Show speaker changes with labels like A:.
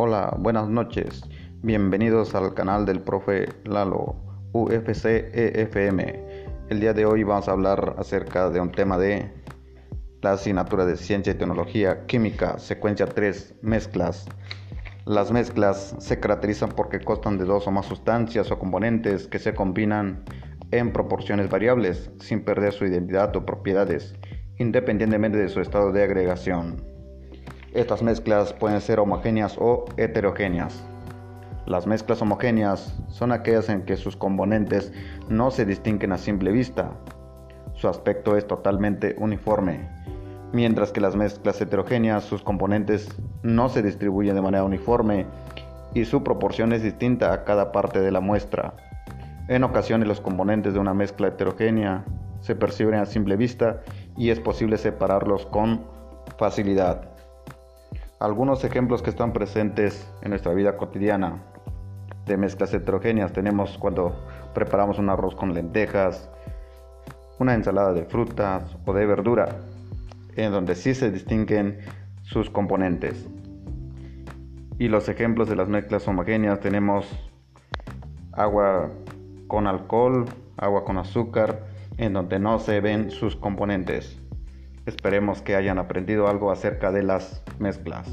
A: Hola, buenas noches. Bienvenidos al canal del profe Lalo UFC EFM. El día de hoy vamos a hablar acerca de un tema de la asignatura de Ciencia y Tecnología Química, secuencia 3, mezclas. Las mezclas se caracterizan porque constan de dos o más sustancias o componentes que se combinan en proporciones variables sin perder su identidad o propiedades, independientemente de su estado de agregación. Estas mezclas pueden ser homogéneas o heterogéneas. Las mezclas homogéneas son aquellas en que sus componentes no se distinguen a simple vista. Su aspecto es totalmente uniforme, mientras que las mezclas heterogéneas sus componentes no se distribuyen de manera uniforme y su proporción es distinta a cada parte de la muestra. En ocasiones los componentes de una mezcla heterogénea se perciben a simple vista y es posible separarlos con facilidad. Algunos ejemplos que están presentes en nuestra vida cotidiana de mezclas heterogéneas tenemos cuando preparamos un arroz con lentejas, una ensalada de frutas o de verdura, en donde sí se distinguen sus componentes. Y los ejemplos de las mezclas homogéneas tenemos agua con alcohol, agua con azúcar, en donde no se ven sus componentes. Esperemos que hayan aprendido algo acerca de las mezclas.